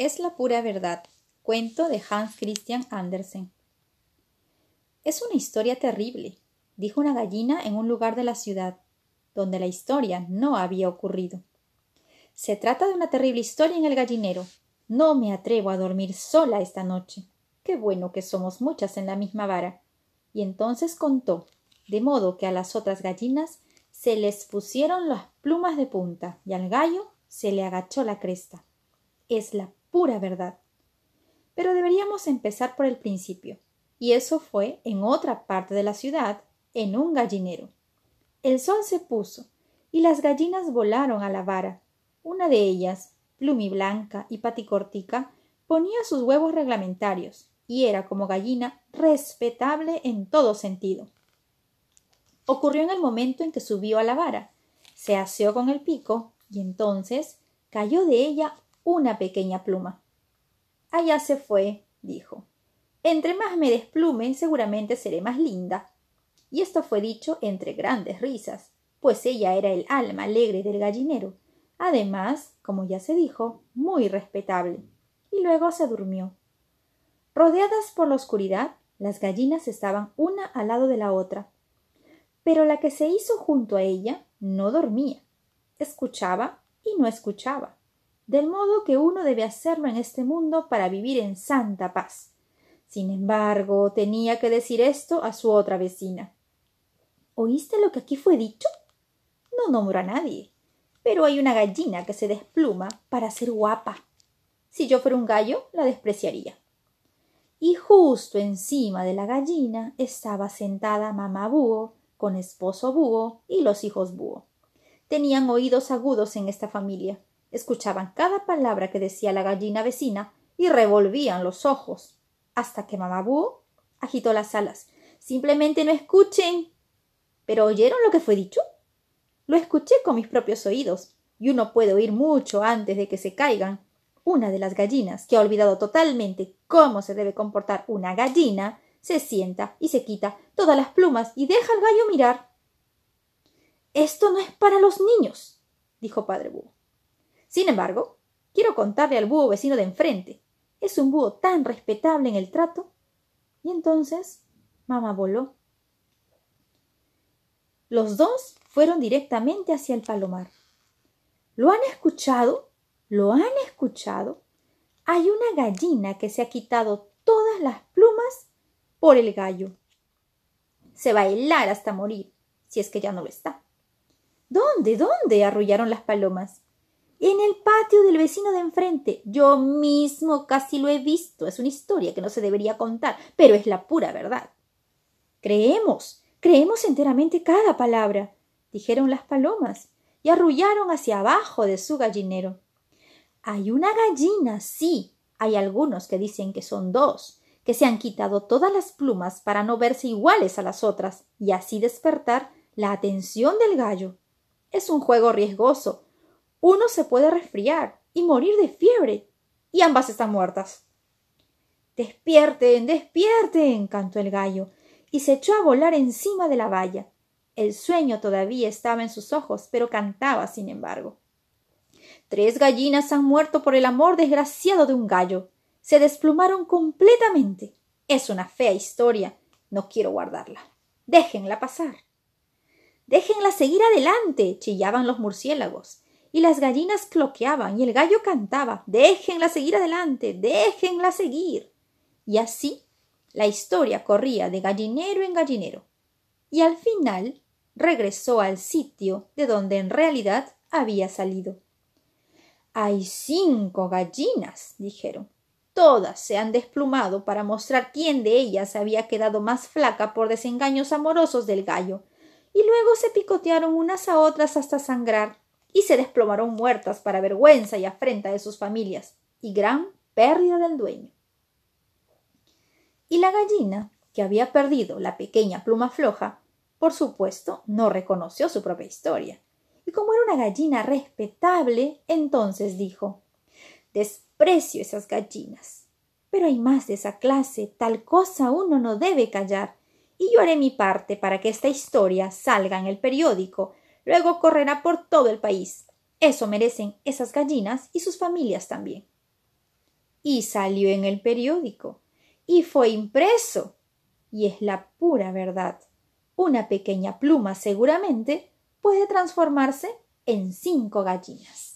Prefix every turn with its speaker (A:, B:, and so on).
A: Es la pura verdad. Cuento de Hans Christian Andersen. Es una historia terrible, dijo una gallina en un lugar de la ciudad, donde la historia no había ocurrido. Se trata de una terrible historia en el gallinero. No me atrevo a dormir sola esta noche. Qué bueno que somos muchas en la misma vara. Y entonces contó, de modo que a las otras gallinas se les pusieron las plumas de punta y al gallo se le agachó la cresta. Es la pura verdad. Pero deberíamos empezar por el principio, y eso fue en otra parte de la ciudad, en un gallinero. El sol se puso, y las gallinas volaron a la vara. Una de ellas, plumiblanca y paticortica, ponía sus huevos reglamentarios, y era como gallina respetable en todo sentido. Ocurrió en el momento en que subió a la vara, se aseó con el pico, y entonces cayó de ella una pequeña pluma. Allá se fue, dijo. Entre más me desplume, seguramente seré más linda. Y esto fue dicho entre grandes risas, pues ella era el alma alegre del gallinero, además, como ya se dijo, muy respetable. Y luego se durmió. Rodeadas por la oscuridad, las gallinas estaban una al lado de la otra. Pero la que se hizo junto a ella no dormía. Escuchaba y no escuchaba del modo que uno debe hacerlo en este mundo para vivir en santa paz. Sin embargo, tenía que decir esto a su otra vecina. ¿Oíste lo que aquí fue dicho? No nombro a nadie, pero hay una gallina que se despluma para ser guapa. Si yo fuera un gallo, la despreciaría. Y justo encima de la gallina estaba sentada mamá búho, con esposo búho y los hijos búho. Tenían oídos agudos en esta familia escuchaban cada palabra que decía la gallina vecina y revolvían los ojos, hasta que mamá búho agitó las alas. Simplemente no escuchen. ¿Pero oyeron lo que fue dicho? Lo escuché con mis propios oídos, y uno puede oír mucho antes de que se caigan. Una de las gallinas, que ha olvidado totalmente cómo se debe comportar una gallina, se sienta y se quita todas las plumas y deja al gallo mirar. Esto no es para los niños, dijo padre búho. Sin embargo, quiero contarle al búho vecino de enfrente. Es un búho tan respetable en el trato. Y entonces mamá voló. Los dos fueron directamente hacia el palomar. ¿Lo han escuchado? ¿Lo han escuchado? Hay una gallina que se ha quitado todas las plumas por el gallo. Se va a helar hasta morir, si es que ya no lo está. ¿Dónde? ¿Dónde? arrullaron las palomas. En el patio del vecino de enfrente. Yo mismo casi lo he visto. Es una historia que no se debería contar, pero es la pura verdad. Creemos, creemos enteramente cada palabra, dijeron las palomas, y arrullaron hacia abajo de su gallinero. Hay una gallina, sí. Hay algunos que dicen que son dos, que se han quitado todas las plumas para no verse iguales a las otras, y así despertar la atención del gallo. Es un juego riesgoso, uno se puede resfriar y morir de fiebre, y ambas están muertas. Despierten, despierten, cantó el gallo, y se echó a volar encima de la valla. El sueño todavía estaba en sus ojos, pero cantaba, sin embargo. Tres gallinas han muerto por el amor desgraciado de un gallo. Se desplumaron completamente. Es una fea historia. No quiero guardarla. Déjenla pasar. Déjenla seguir adelante. chillaban los murciélagos y las gallinas cloqueaban y el gallo cantaba Déjenla seguir adelante, déjenla seguir. Y así la historia corría de gallinero en gallinero. Y al final regresó al sitio de donde en realidad había salido. Hay cinco gallinas, dijeron. Todas se han desplumado para mostrar quién de ellas había quedado más flaca por desengaños amorosos del gallo, y luego se picotearon unas a otras hasta sangrar y se desplomaron muertas para vergüenza y afrenta de sus familias y gran pérdida del dueño. Y la gallina, que había perdido la pequeña pluma floja, por supuesto, no reconoció su propia historia. Y como era una gallina respetable, entonces dijo Desprecio esas gallinas. Pero hay más de esa clase, tal cosa uno no debe callar, y yo haré mi parte para que esta historia salga en el periódico Luego correrá por todo el país. Eso merecen esas gallinas y sus familias también. y salió en el periódico y fue impreso. Y es la pura verdad. Una pequeña pluma seguramente puede transformarse en cinco gallinas.